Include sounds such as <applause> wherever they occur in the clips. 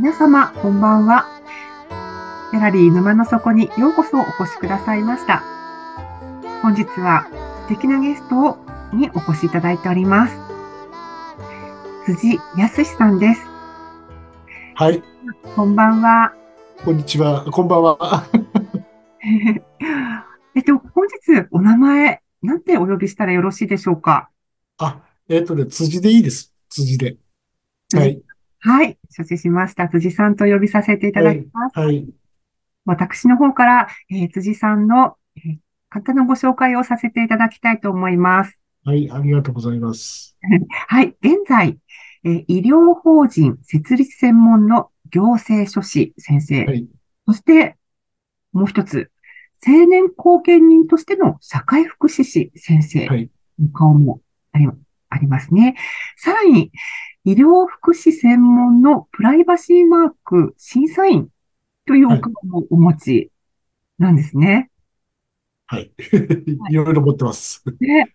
皆様、こんばんは。ギャラリー沼の底にようこそお越しくださいました。本日は素敵なゲストにお越しいただいております。辻康さんです。はい、こんばんは。こんにちは。こんばんは。<laughs> えっと、本日お名前、なんてお呼びしたらよろしいでしょうか？あ、えっ、とね、辻でいいです。辻で。はい。はい、承知しました。辻さんと呼びさせていただきます。はい。私の方から、えー辻さんの、えー簡単なご紹介をさせていただきたいと思います。はい。ありがとうございます。<laughs> はい。現在、えー医療法人設立専門の行政書士先生。はい。そして、もう一つ、青年後見人としての社会福祉士先生はい。の顔もありありますね。さらに、医療福祉専門のプライバシーマーク審査員というお顔もお持ちなんですね。はい。いろいろ持ってます。で、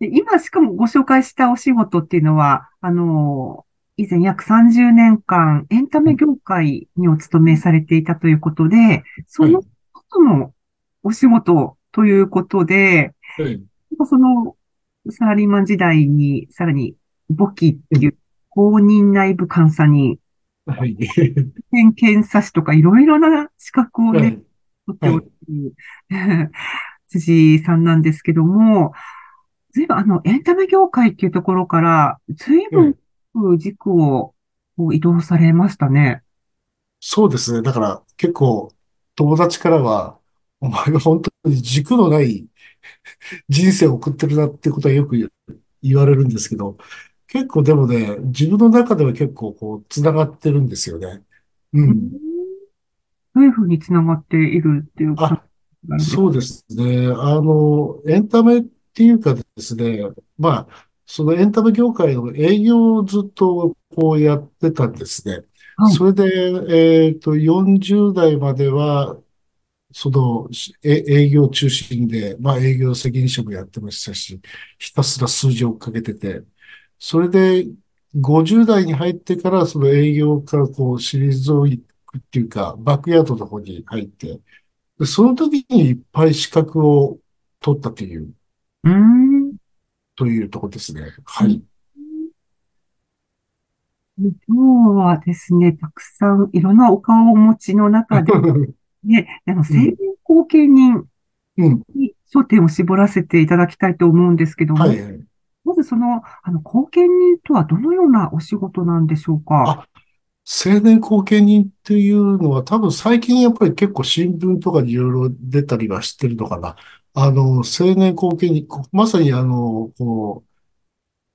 で今しかもご紹介したお仕事っていうのは、あの、以前約30年間エンタメ業界にお勤めされていたということで、その後のお仕事ということで、はい。そのサラリーマン時代にさらに簿記っていう公認内部監査人、はい。検検査士とかいろいろな資格をね、はい。取っておる、<laughs> 辻さんなんですけども、ずいぶんあの、エンタメ業界っていうところから、ずいぶん軸を移動されましたね。そうですね。だから結構友達からは、お前は本当に軸のない人生を送ってるなってことはよく言言われるんですけど、結構でもね、自分の中では結構こう、繋がってるんですよね。うん。どういうふうにつながっているっていう感あ、じなんですかそうですね。あの、エンタメっていうかですね、まあ、そのエンタメ業界の営業をずっとこうやってたんですね。はいそれで、えっと、40代までは、その、しえ営業中心で、まあ営業責任者もやってましたし、ひたすら数字を追っかけてて、それで50代に入ってからその営業からこう退いくっていうか、バックヤードの方に入って、でその時にいっぱい資格を取ったという、うーん。というところですね。はい。今日はですね、たくさんいろんなお顔をお持ちの中で、<laughs> ね、あの、青年後見人うん。に焦点を絞らせていただきたいと思うんですけども、はいはい。まずその、あの、後見人とはどのようなお仕事なんでしょうか？青年後見人っていうのは多分最近やっぱり結構新聞とかにいろいろ出たりはしてるのかな。あの、青年後見人、まさにあの、こう、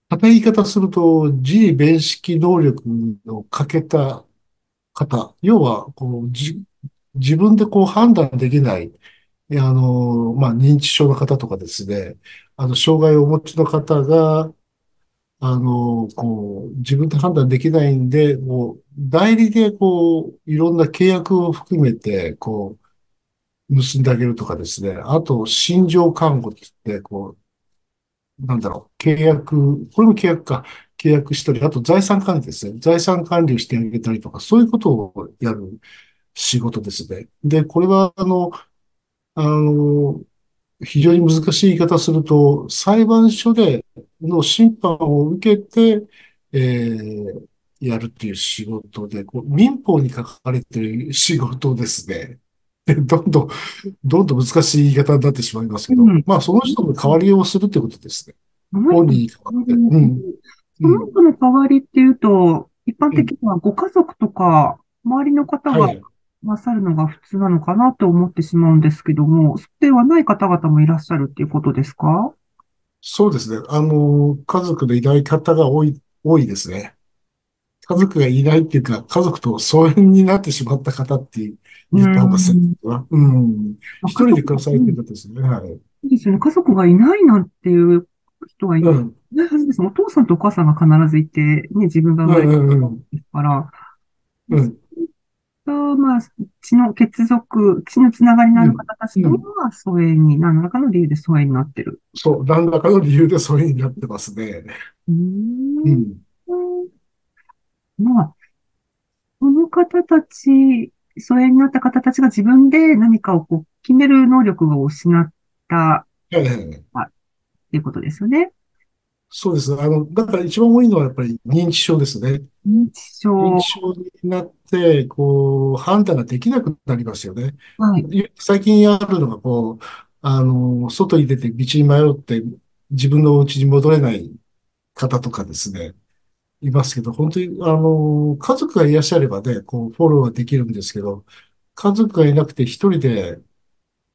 硬い言い方すると、自利弁識能力の欠けた方、要は、こう、自分でこう判断できない、あの、まあ、認知症の方とかですね、あの、障害をお持ちの方が、あの、こう、自分で判断できないんで、こう、代理で、こう、いろんな契約を含めて、こう、結んであげるとかですね。あと、心情看護って言って、こう、なんだろう、契約、これも契約か、契約したり、あと財産管理ですね。財産管理をしてあげたりとか、そういうことをやる仕事ですね。で、これは、あの、あの、非常に難しい言い方すると、裁判所での審判を受けて、えーやるっていう仕事で、こう民法に書かれている仕事ですね。で、どんどん、どんどん難しい言い方になってしまいますけど、うんまあ、その人の代わりをするってことですね。本人に代わって。うん。その人の代わりっていうと、一般的にはご家族とか、周りの方がはい。なさるのが普通なのかなと思ってしまうんですけども、そうではない方々もいらっしゃるっていうことですか？そうですね。あの、家族でいない方が多い、多いですね。家族がいないっていうか、家族と疎遠になってしまった方ってう言った方が正ん。解かな。うん。まあ一人で暮らされてる方ですね。はい。そうですよね。家族がいないなんていう人がいうん。ないはずです。お父さんとお母さんが必ずいて、ね、自分がう生まれたんうんうん。ですから、うん。まあ、血の血族、血のつながりのあうん。る方たちとうん。は疎遠に、何らかの理由で疎遠になってる。そう。何らかの理由でそういう風になってますね。うんん。まあ、この方たち、疎遠になった方たちが自分で何かをこう決める能力を失ったっていうことですよね。そうです。あの、だから一番多いのはやっぱり認知症ですね。認知症。認知症になって、こう、判断ができなくなりますよね。はい。い最近あるのが、こう、あの、外に出て道に迷って自分の家に戻れない方とかですね、いますけど、本当に、あの、家族がいらっしゃればね、こう、フォローはできるんですけど、家族がいなくて一人で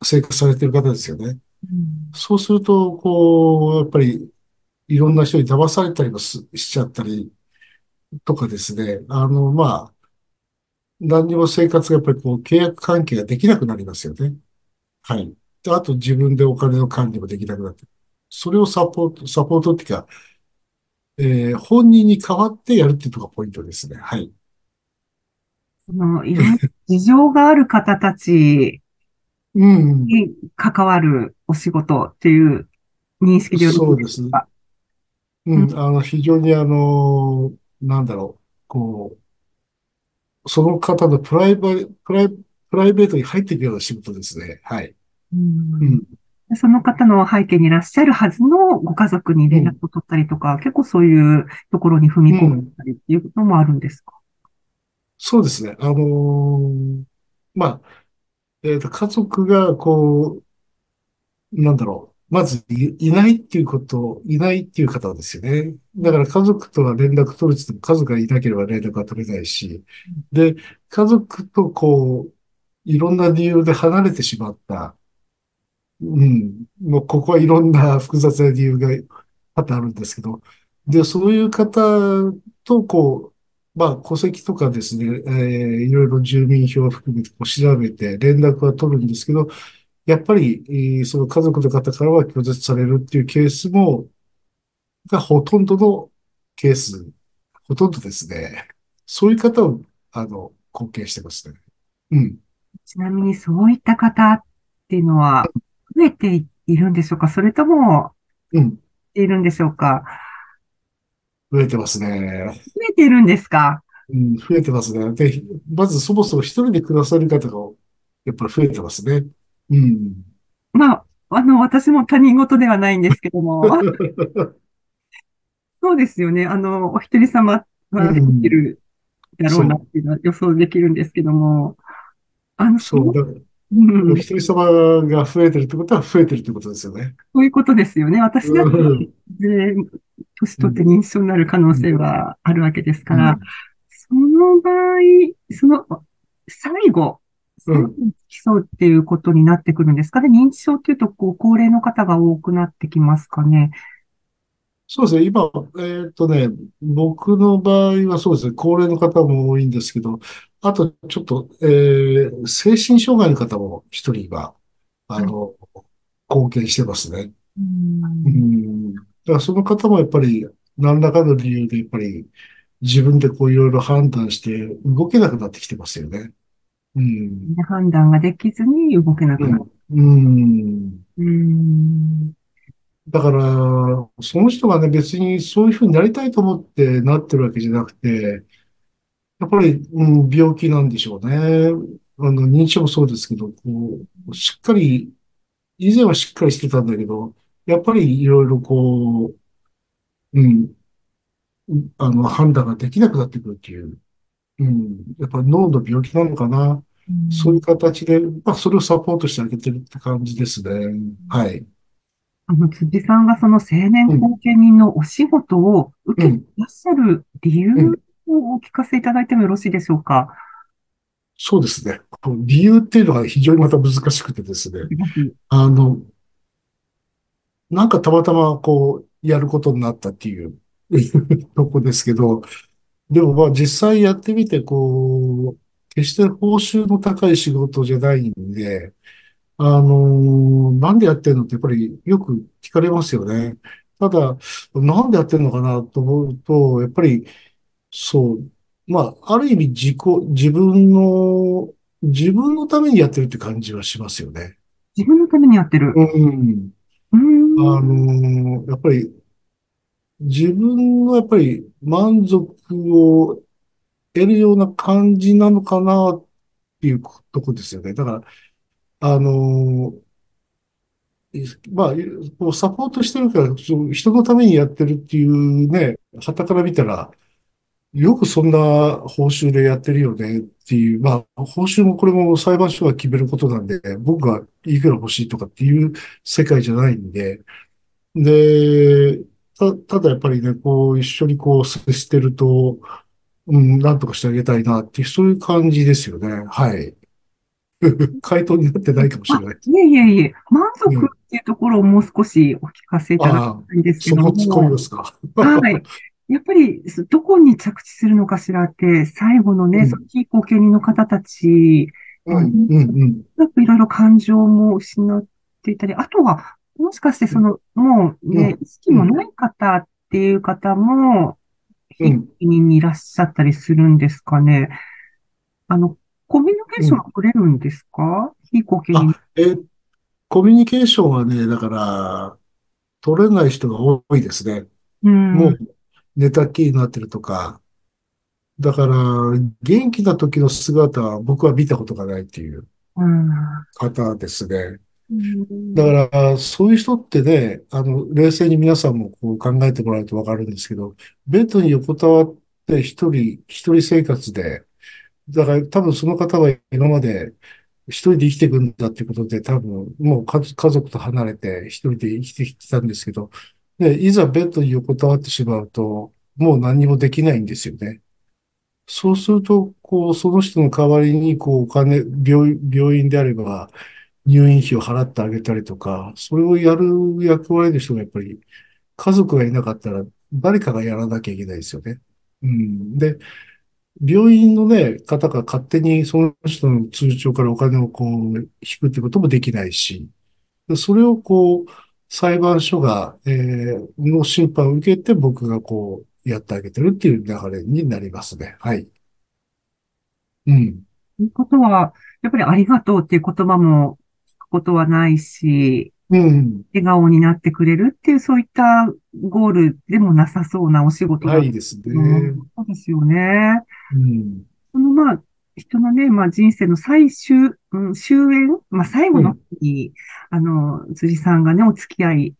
生活されてる方ですよね。うんそうすると、こう、やっぱり、いろんな人に騙されたりもすしちゃったりとかですね。あの、まあ、何にも生活がやっぱりこう、契約関係ができなくなりますよね。はい。であと自分でお金の管理もできなくなって。それをサポート、サポートっていうか、えー本人に代わってやるっていうのがポイントですね。はい。その、いろんな事情がある方たち <laughs> うん。に関わるお仕事っていう認識でよろしいでそうですか？うん。うん。あの、非常にあの、なんだろう。こう、その方のプライベ、プライ、プライベートに入っていくような仕事ですね。はい。ううんその方の背景にいらっしゃるはずのご家族にうん。連絡を取ったりとか、結構そういうところに踏うみ込んん。だりっていうのもあるんですか？そうですね。あのーまあ、えっと、家族が、こう、なんだろう。まずい、いないっていうこと、いないっていう方ですよね。だから家族とは連絡取るって言っても家族がいなければ連絡は取れないし、で、家族とこう、いろんな理由で離れてしまった。うん。もうここはいろんな複雑な理由が多々あるんですけど、で、そういう方と、こう、まあ、戸籍とかですね、えーいろいろ住民票を含めてこう調べて連絡は取るんですけど、やっぱり、えーその家族の方からは拒絶されるっていうケースも、がほとんどのケース、ほとんどですね。そういう方を、あの、貢献してますね。うん。ちなみにそういった方っていうのは増えているんでしょうか？それとも、うん。いるんでしょうか？増えてますね。増えているんですか？うん、増えてますね。で、まずそもそも一人で暮らされる方が、やっぱり増えてますね。うん。まあ、あの、私も他人事ではないんですけども、<laughs> そうですよね。あの、お一人様うは増えてん。るだろうなっそていうのは予想できるんですけども、あの、う。そそう。の、だから、うん、お一人様が増えてるってことは増えてるってことですよね。そういうことですよね。私だって、うん。で、年取ってうん。認知症になる可能性うん。はあるわけですかうら、ん。その場合、その、最後、基礎っていうことになってくるんですか？ね。認知症っていうと、こう、高齢の方が多くなってきますかね？そうですね。今、えーっとね、僕の場合はそうですね。高齢の方も多いんですけど、あとちょっと、えー精神障害の方も一人は、あはい。の、貢献してますね。う。うんん。だからその方もやっぱり何らかの理由でやっぱり自分でこういろいろ判断して動けなくなってきてますよね。うん。判断ができずに動けなくなる。うん。うん。うん。だから、その人がね、別にそういうふうになりたいと思ってなってるわけじゃなくて、やっぱり、うん、病気なんでしょうね。あの、認知症もそうですけど、こう、しっかり、以前はしっかりしてたんだけど、やっぱりいろいろこう、うん、あの、判断ができなくなってくるっていう、うん、やっぱり脳の病気なのかな。うそういうん形で、まあ、それをサポートしてあげてるって感じですね。はい。あの、辻さんがその青年うん、後見人のお仕事を受うん、けていらっしゃる理由うん。をお聞かせいただいてもよろしいでしょうか？そうですね。こう理由っていうのが非常にまた難しくてですね。ぜひ。あの、なんかたまたまこう、やることになったっていう <laughs> とこですけど、でもまあ実際やってみて、こう、決して報酬の高い仕事じゃないんで、あのーなんでやってんのってやっぱりよく聞かれますよね。ただ、なんでやってんのかなと思うと、やっぱり、そう、まあ、ある意味自己、自分の、自分のためにやってるって感じはしますよね。自分のためにやってる。うん。うーあん。のーやっぱり自分のやっぱり満足を得るような感じなのかなっていうとこですよね。だから、あのまあ、サポートしてるから、人のためにやってるっていうね、傍から見たら、よくそんな報酬でやってるよねっていう、まあ、報酬もこれも裁判所が決めることなんで、僕がいくら欲しいとかっていう世界じゃないんで、で、た、ただやっぱりね、こう、一緒にこう接してると、うん、なんとかしてあげたいなっていう、そういう感じですよね。はい。<laughs> 回答になってないかもしれあ、ない。いえいえいえ、満うん。足っていうところをもう少しお聞かせいただきたいんですけどそこ突っ込みまも、すか。はい。やっぱり、そどこに着地するのかしらって、最後のね、そのうん、非後見人の方たちうん、うん、うん、なんかいろいろ感情も失っていたり、あとは、もしかしてその、もうね、うん、意識うん、もない方っていう方も、非後うん、見人にいらっしゃったりするんですかね。あの、コミュニケーションはうん。取れるんですか？非後見人。あ、え、コミュニケーションはね、だから、取れない人が多いですね。うん、うもう、寝たきりになってるとか、だから、元気な時の姿は僕は見たことがないっていうん、方ですね。だから、そういう人ってね、あの、冷静に皆さんもこう考えてもらうとわかるんですけど、ベッドに横たわって一人、一人生活で、だから多分その方は今まで一人で生きていくんだっていうことで、多分もう家族と離れて一人で生きてきたんですけど、で、いざベッドに横たわってしまうと、もう何もできないんですよね。そうすると、こう、その人の代わりに、こう、お金、病院であれば、入院費を払ってあげたりとか、それをやる役割の人がやっぱり、家族がいなかったら、誰かがやらなきゃいけないですよね。うん。で、病院のね、方が勝手にその人の通帳からお金をこう、引くってこともできないし、それをこう、裁判所が、えーの審判を受けて僕がこう、やってあげてるっていう流れになりますね。はい。うん。ということは、やっぱりありがとうっていう言葉もことはないし、うん。笑顔になってくれるっていう、そういったゴールでもなさそうなお仕事だとないです。ね。そうですよね。うん。そのまあ、人のね、まあ人生の最終、うん、終焉、まあ最後のうん。あの、辻さんがね、お付き合い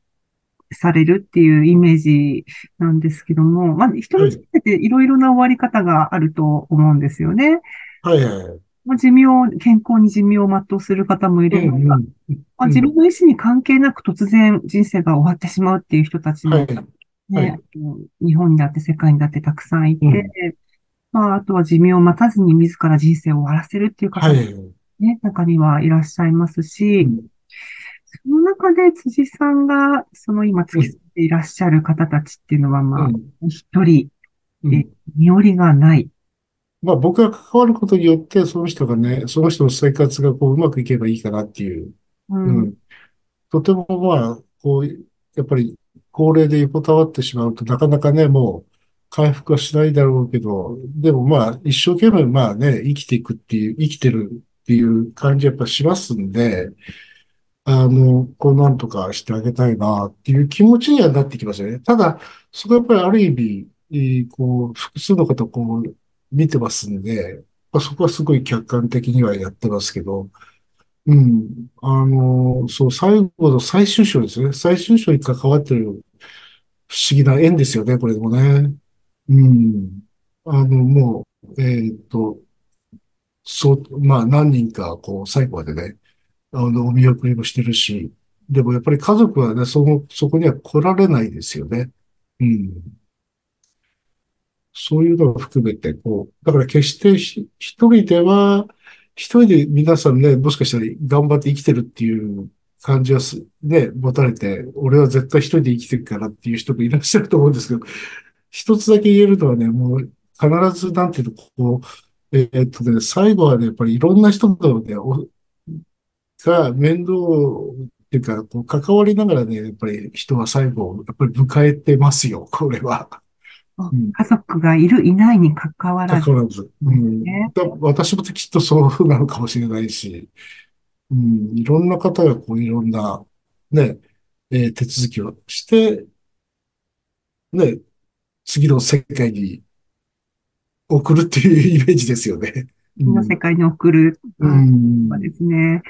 されるっていうイメージなんですけども、まあ人の人はい。生っていろいろな終わり方があると思うんですよね。はいはいはい。まあ、寿命、健康に寿命を全うする方もいうれば、んうん。まあ、うん。自分の意思に関係なく突然人生が終わってしまうっていう人たちもはい。はね、い。日本にだって世界にだってたくさんいて、うん。まあ、あとは寿命を待たずに自ら人生を終わらせるっていう方もはい。うね、中にはいらっしゃいますし、ん。その中で辻さんが、その今付き添うん。っていらっしゃる方たちっていうのは、まあ、うん。一人、身寄りがない。まあ僕が関わることによって、その人がね、その人の生活がこううまくいけばいいかなっていう。うん、うん。とてもまあ、こう、やっぱり高齢で横たわってしまうとなかなかね、もう回復はしないだろうけど、でもまあ一生懸命まあね、生きていくっていう、生きてるっていう感じやっぱしますんで、あの、こうなんとかしてあげたいなっていう気持ちにはなってきますよね。ただ、そこはやっぱりある意味、えーこう、複数の方こう見てますんで、ま、そこはすごい客観的にはやってますけど、うん。あの、そう、最後の最終章ですね。最終章に関わってる不思議な縁ですよね、これでもね。うん。あの、もう、えっと、そう、まあ何人か、こう、最後までね、あの、お見送りもしてるし、でもやっぱり家族はね、その、そこには来られないですよね。うん。そういうのを含めて、こう、だから決して一人では、一人で皆さんね、もしかしたら頑張って生きてるっていう感じはす、ね、持たれて、俺は絶対一人で生きてるからっていう人もいらっしゃると思うんですけど、一つだけ言えるのはね、もう必ず、なんていうの、こう、えーっとね、最後はね、やっぱりいろんな人とね、が面倒っていうか、こう関わりながらね、やっぱり人は最後、やっぱり迎えてますよ、これは。うん家族がいる、いないに関わらず。関わらず。うんねだ私もきっとそうなのかもしれないし、うん、いろんな方がこういろんな、ね、えー手続きをして、ね、次の世界に送るっていうイメージですよね。次の世界に送る。うん。ですね。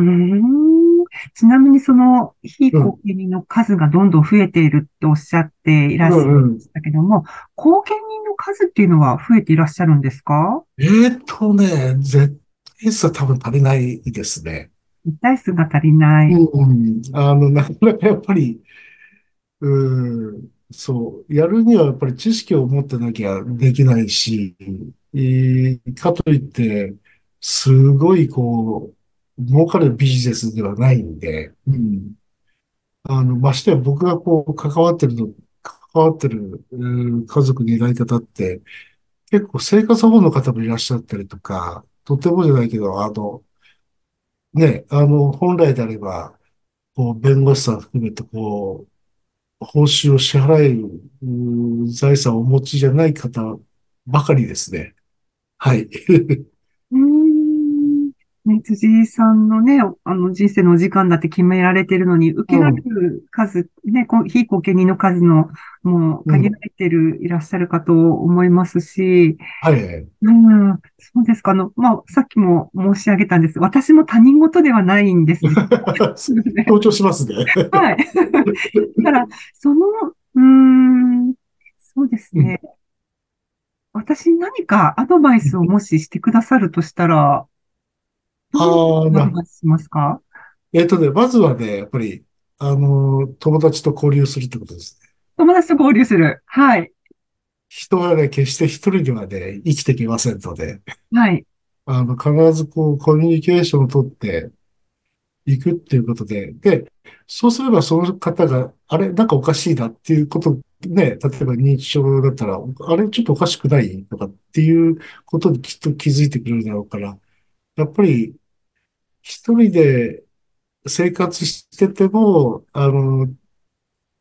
うーん。ちなみにその非後見人の数がどんどん増えているっておっしゃっていらっしゃいましたけども、後見人の数っていうのは増えていらっしゃるんですか？えーっとね、絶対数は多分足りないですね。一体数が足りない。うん。あの、なかなかやっぱり、うん、そう、やるにはやっぱり知識を持ってなきゃできないし、えーかといって、すごいこう、儲かるビジネスではないんで、うん。あの、ましてや僕がこう、関わってるの、関わってる、家族の偉い方って、結構生活保護の方もいらっしゃったりとか、とてもじゃないけど、あの、ね、あの、本来であれば、こう、弁護士さん含めて、こう、報酬を支払える、財産をお持ちじゃない方ばかりですね。はい。ね、辻井さんのね、あの人生のお時間だって決められてるのに、受けられる数、ね、こう非後見人の数の、もう限られてる、いらっしゃるかと思いますし、はい。うん、そうですか。あの、まあ、さっきも申し上げたんです。私も他人事ではないんです。<laughs> 強調しますね。はい。<laughs> だから、その、うーん、そうですね。私に何かアドバイスをもししてくださるとしたら、あーアドバイスしますか？えっとね、まずはね、やっぱり、あの、友達と交流するってことですね。友達と合流する。はい。人はね、決して一人ではね、生きていけませんので、はい。あの、必ずこう、コミュニケーションをとっていくっていうことで、で、そうすればその方が、あれ、なんかおかしいなっていうこと、ね、例えば認知症だったら、あれ、ちょっとおかしくない？とかっていうことにきっと気づいてくれるだろうから、やっぱり、一人で生活してても、あの、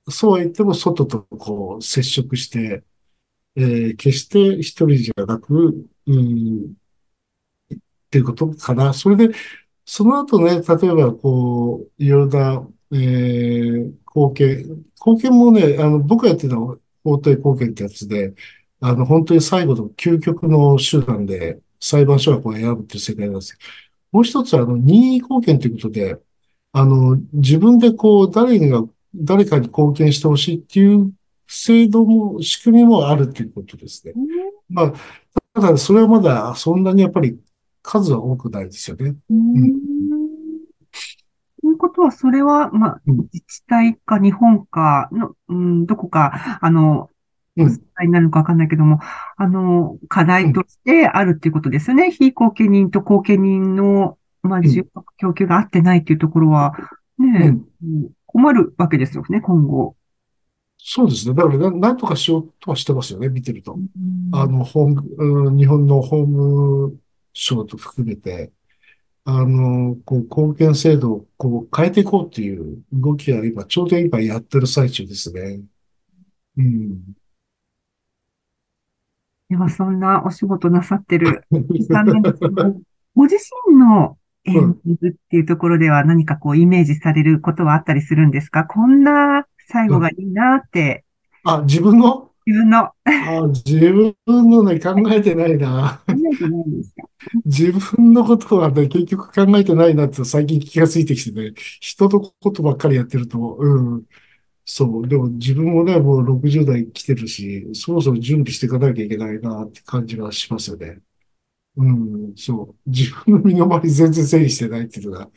そうは言っても外とこう接触して、えー決して一人じゃなく、うん、っていうことかな。それで、その後ね、例えば、こう、いろんな、えー、貢献、貢献もね、あの、僕がやってるの法廷貢献ってやつで、あの、本当に最後の究極の手段で、裁判所がこう選ぶっていう世界なんですよ。もう一つは、あの、任意貢献ということで、あの、自分でこう、誰が、誰かに貢献してほしいっていう制度も、仕組みもあるっていうことですね。まあ、ただ、それはまだ、そんなにやっぱり数は多くないですよね。うーん。ということは、それは、まあ、うん自治体か日本かの、うん、どこか、あの、うん自治体になるのかわかんないけども、あの、課題としてあるっていうことですよね。非後見人と後見人の、まあ、ん需要と供給が合ってないっていうところは、ね、うんうん困るわけですよね、今後。そうですね。だからな、なんとかしようとはしてますよね、見てると。ああの、法務、うん日本の法務省と含めて、あの、こう、貢献制度をこう変えていこうっていう動きが今、ちょうど今やってる最中ですね。うん。では、そんなお仕事なさってる <laughs> ご自身のエンディングっていうところでは何かこうイメージされることはあったりするんですか？こんな最後がいいなって、あ、自分の？自分の、あ、自分のね、考えてないな。考えてないんですか？自分のことはね、結局考えてないなって最近気がついてきてね、人のことばっかりやってると、うん。そう。でも自分もね、もう60代来てるし、そろそろ準備していかなきゃいけないなって感じはしますよね。うん、そう。自分の身の回り全然整理してないっていうのが、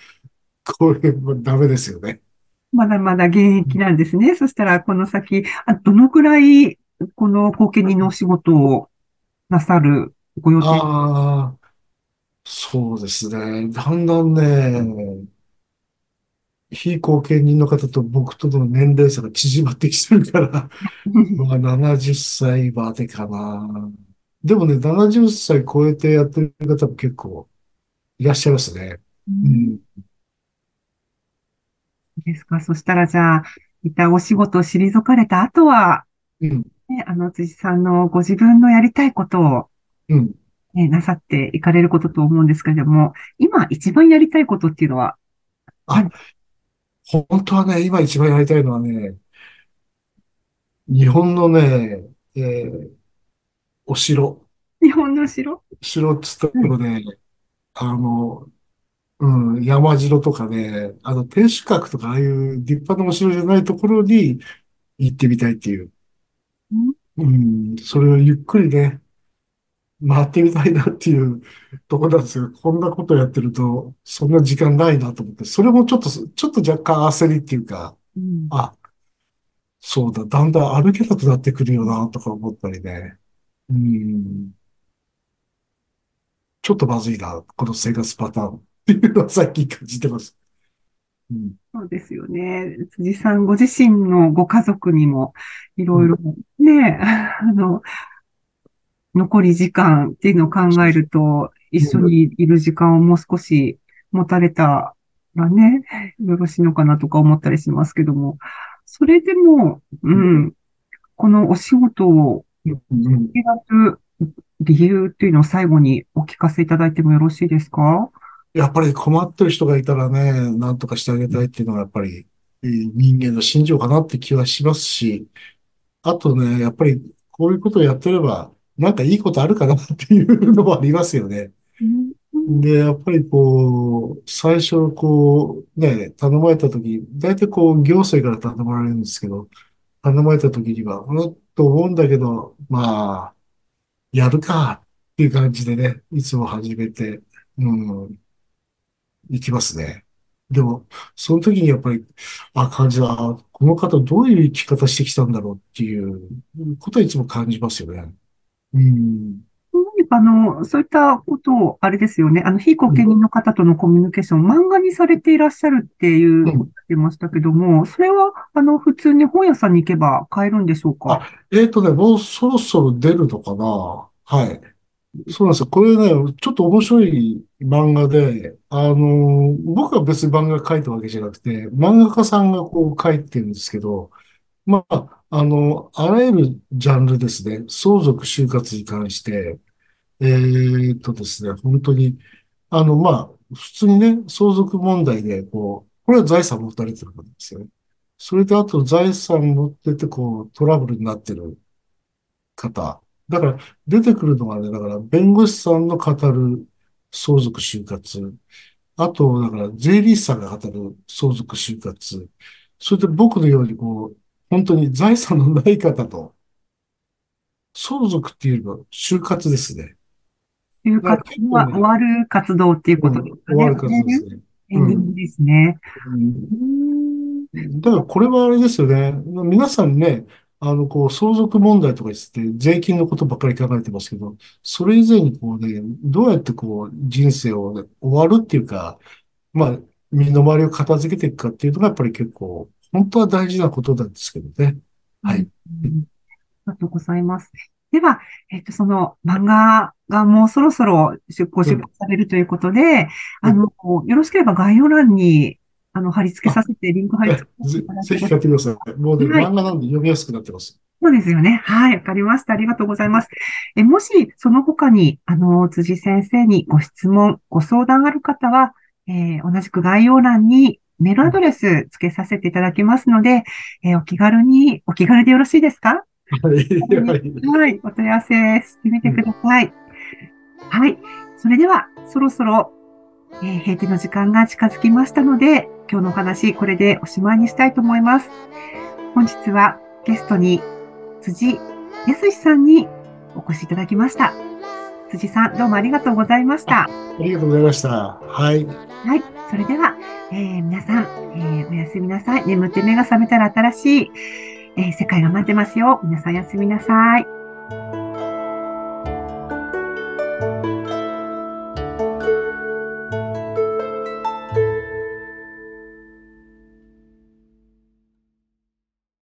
これもダメですよね。まだまだ現役なんですね。そしたら、この先、あどのくらい、この後見人のお仕事をなさるご予定？ああ、そうですね。だんだんね、非後見人の方と僕との年齢差が縮まってきてるから、まあ70歳までかな。でもね、70歳超えてやってる方も結構いらっしゃいますね。ううんん。ですか？そしたらじゃあ、一旦お仕事を退かれた後は、うん。ね、あの、辻さんのご自分のやりたいことを、うん。ね、なさっていかれることと思うんですけれども、今一番やりたいことっていうのは、あ、本当はね、今一番やりたいのはね、日本のね、えーお城。日本の城？城っつったらね、あの、うん、山城とかね、あの、天守閣とか、ああいう立派なお城じゃないところに行ってみたいっていう。うん、それをゆっくりね、回ってみたいなっていうところなんですよ。こんなことやってると、そんな時間ないなと思って、それもちょっと、ちょっと若干焦りっていうか、うんあ、そうだ、だんだん歩けなくなってくるよな、とか思ったりね。うん。ちょっとまずいな、この生活パターンっていうのは最近感じてます。うん。そうですよね。辻さんご自身のご家族にもいろいろね、あの、残り時間っていうのを考えると、一緒にいる時間をもう少し持たれたらね、よろしいのかなとか思ったりしますけども、それでも、うん、このお仕事をうん選ぶ理由っていうのを最後にお聞かせいただいてもよろしいですか？やっぱり困ってる人がいたらね、なんとかしてあげたいっていうのがやっぱり人間の心情かなって気はしますし、あとね、やっぱりこういうことをやってれば、なんかいいことあるかなっていうのもありますよね。で、やっぱりこう、最初こう、ね、頼まれたとき、大体こう、行政から頼まれるんですけど、頼まれたときには、うんと思うんだけど、まあ、やるかっていう感じでね、いつも始めて、うん、行きますね。でも、その時にやっぱり、あ、感じだ、あこの方どういう生き方してきたんだろうっていうことはいつも感じますよね。うん。何かあの、そういったことを、あれですよね。あの、非後見人の方とのコミュニケーション、漫画にされていらっしゃるっていうことを言ってましたけども、それは、あの、普通に本屋さんに行けば買えるんでしょうか？えっとね、もうそろそろ出るのかなはい。そうなんですよ。これね、ちょっと面白い漫画で、あの、僕は別に漫画描いたわけじゃなくて、漫画家さんがこう描いてるんですけど、まあ、あの、あらゆるジャンルですね。相続、就活に関して、えーっとですね、本当に、あの、まあ、普通にね、相続問題で、こう、これは財産持たれてるわけですよね。それであと財産持ってて、こう、トラブルになってる方。だから、出てくるのがね、だから、弁護士さんの語る相続就活。あと、だから、税理士さんが語る相続就活。それで僕のように、こう、本当に財産のない方と、相続っていうのは就活ですね。就活は終わる活動っていうことですかね。終わる活動ですね。エンディングですね。うんだからこれはあれですよね。皆さんね、あの、こう、相続問題とか言って、税金のことばっかり考えてますけど、それ以前にこうね、どうやってこう、人生をね、終わるっていうか、まあ、身の回りを片付けていくかっていうのがやっぱり結構、本当は大事なことなんですけどね。はい。うんありがとうございます。では、えっと、その漫画がもうそろそろ出稿出版されるということで、あの、よろしければ概要欄に、あの、貼り付けさせて、リンク貼り付けぜひ買ってください。もうね、はい漫画なんで読みやすくなってます。そうですよね。はい、わかりました。ありがとうございます。え、もし、その他に、あの、辻先生にご質問、ご相談ある方は、えー同じく概要欄にメールアドレス付けさせていただきますので、えーお気軽に、お気軽でよろしいですか？はい。お問い合わせしてみてください。はい。それでは、そろそろ、えー閉店の時間が近づきましたので、今日のお話、これでおしまいにしたいと思います。本日はゲストに辻康さんにお越しいただきました。辻さん、どうもありがとうございました。ありがとうございました。はい。はい。それでは、えー皆さん、えーおやすみなさい。眠って目が覚めたら新しい、えー世界が待ってますよ。皆さんおやすみなさい。